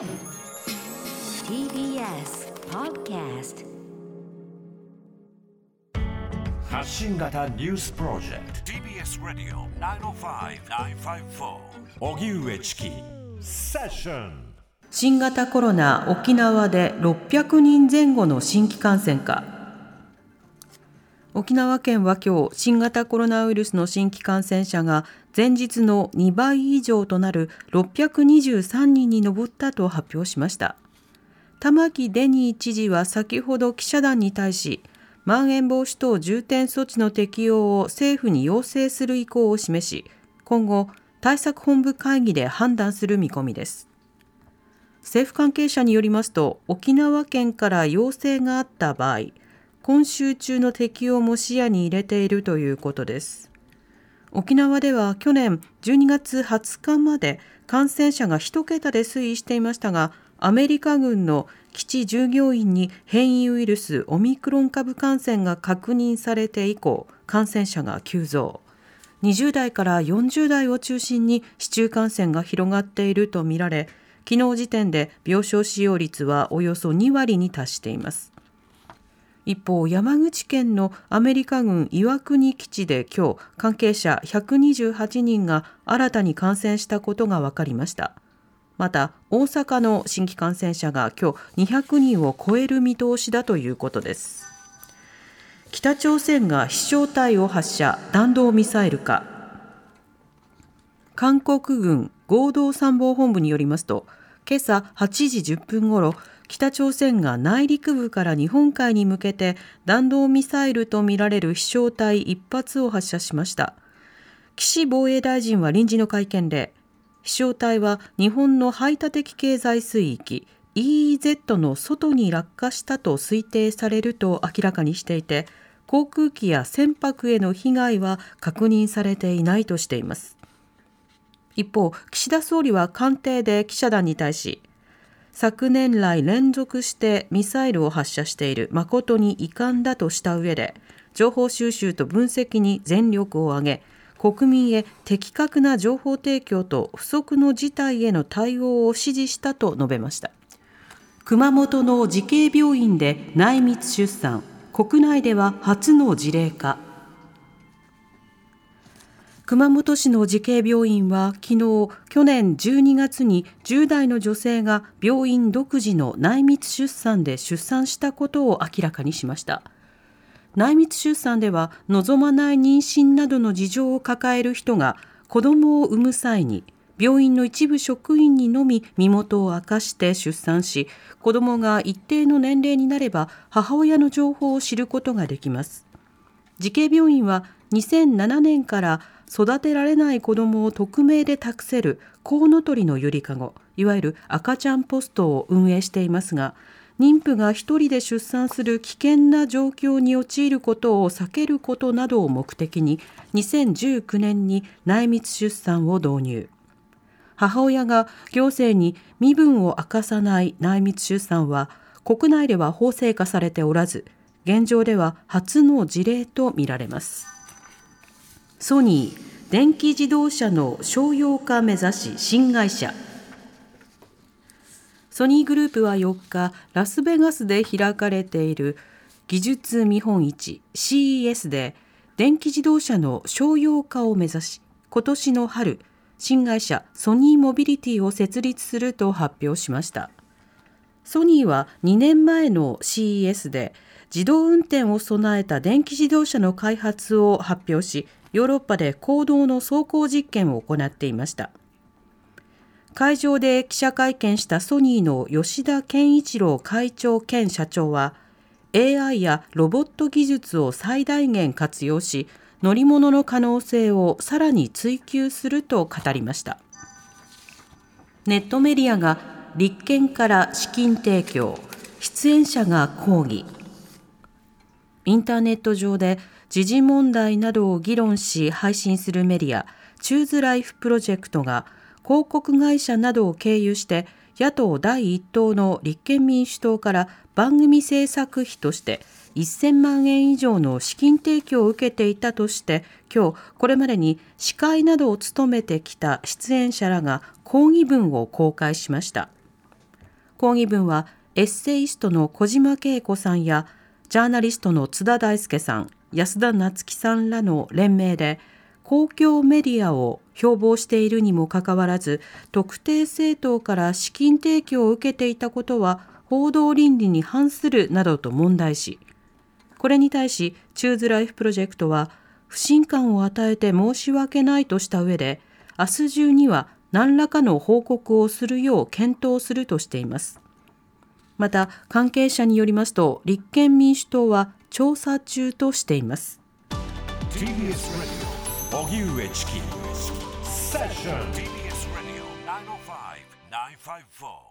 TBS Podcast 発信型ニュースプロジェクト。TBS ラディオ905-954おぎゅうえちきセッション新型コロナ沖縄で600人前後の新規感染か。沖縄県は今日新型コロナウイルスの新規感染者が前日の2倍以上となる623人に上ったと発表しました。玉城デニー知事は先ほど記者団に対しまん延防止等重点措置の適用を政府に要請する意向を示し今後対策本部会議で判断する見込みです。政府関係者によりますと沖縄県から要請があった場合今週中の適用も視野に入れているということです。沖縄では去年12月20日まで感染者が1桁で推移していましたがアメリカ軍の基地従業員に変異ウイルスオミクロン株感染が確認されて以降感染者が急増。20代から40代を中心に市中感染が広がっているとみられ昨日時点で病床使用率はおよそ2割に達しています。一方山口県のアメリカ軍岩国基地で今日関係者128人が新たに感染したことが分かりました。また大阪の新規感染者が今日200人を超える見通しだということです。北朝鮮が飛翔体を発射。弾道ミサイルか韓国軍合同参謀本部によりますと今朝8時10分ごろ北朝鮮が内陸部から日本海に向けて弾道ミサイルとみられる飛翔体1発を発射しました。岸防衛大臣は臨時の会見で飛翔体は日本の排他的経済水域 EEZ の外に落下したと推定されると明らかにしていて航空機や船舶への被害は確認されていないとしています。一方岸田総理は官邸で記者団に対し昨年来連続してミサイルを発射している。誠に遺憾だとした上で情報収集と分析に全力を挙げ国民へ的確な情報提供と不測の事態への対応を指示したと述べました。熊本の慈恵病院で内密出産。国内では初の事例化。熊本市の慈恵病院は昨日去年12月に10代の女性が病院独自の内密出産で出産したことを明らかにしました。内密出産では望まない妊娠などの事情を抱える人が子供を産む際に病院の一部職員にのみ身元を明かして出産し子供が一定の年齢になれば母親の情報を知ることができます。慈恵病院は2007年から育てられない子どもを匿名で託せるコウノトリのゆりかごいわゆる赤ちゃんポストを運営していますが妊婦が一人で出産する危険な状況に陥ることを避けることなどを目的に2019年に内密出産を導入。母親が行政に身分を明かさない内密出産は国内では法制化されておらず現状では初の事例とみられます。ソニー電気自動車の商用化目指し新会社。ソニーグループは4日ラスベガスで開かれている技術見本市 CES で電気自動車の商用化を目指し今年の春新会社ソニーモビリティを設立すると発表しました。ソニーは2年前の CES で自動運転を備えた電気自動車の開発を発表しヨーロッパで公道の走行実験を行っていました。会場で記者会見したソニーの吉田健一郎会長兼社長は AI やロボット技術を最大限活用し乗り物の可能性をさらに追求すると語りました。ネットメディアが立憲から資金提供出演者が抗議。インターネット上で時事問題などを議論し配信するメディアチューズライフプロジェクトが広告会社などを経由して野党第一党の立憲民主党から番組制作費として1000万円以上の資金提供を受けていたとして今日これまでに司会などを務めてきた出演者らが抗議文を公開しました。抗議文はエッセイストの小島恵子さんやジャーナリストの津田大介さん安田夏樹さんらの連名で公共メディアを標榜しているにもかかわらず特定政党から資金提供を受けていたことは報道倫理に反するなどと問題しこれに対しチューズライフプロジェクトは不信感を与えて申し訳ないとした上で明日中には何らかの報告をするよう検討するとしています。また関係者によりますと立憲民主党は調査中としています。TBS ラディオ荻上チキセッション TBS ラディオ905-954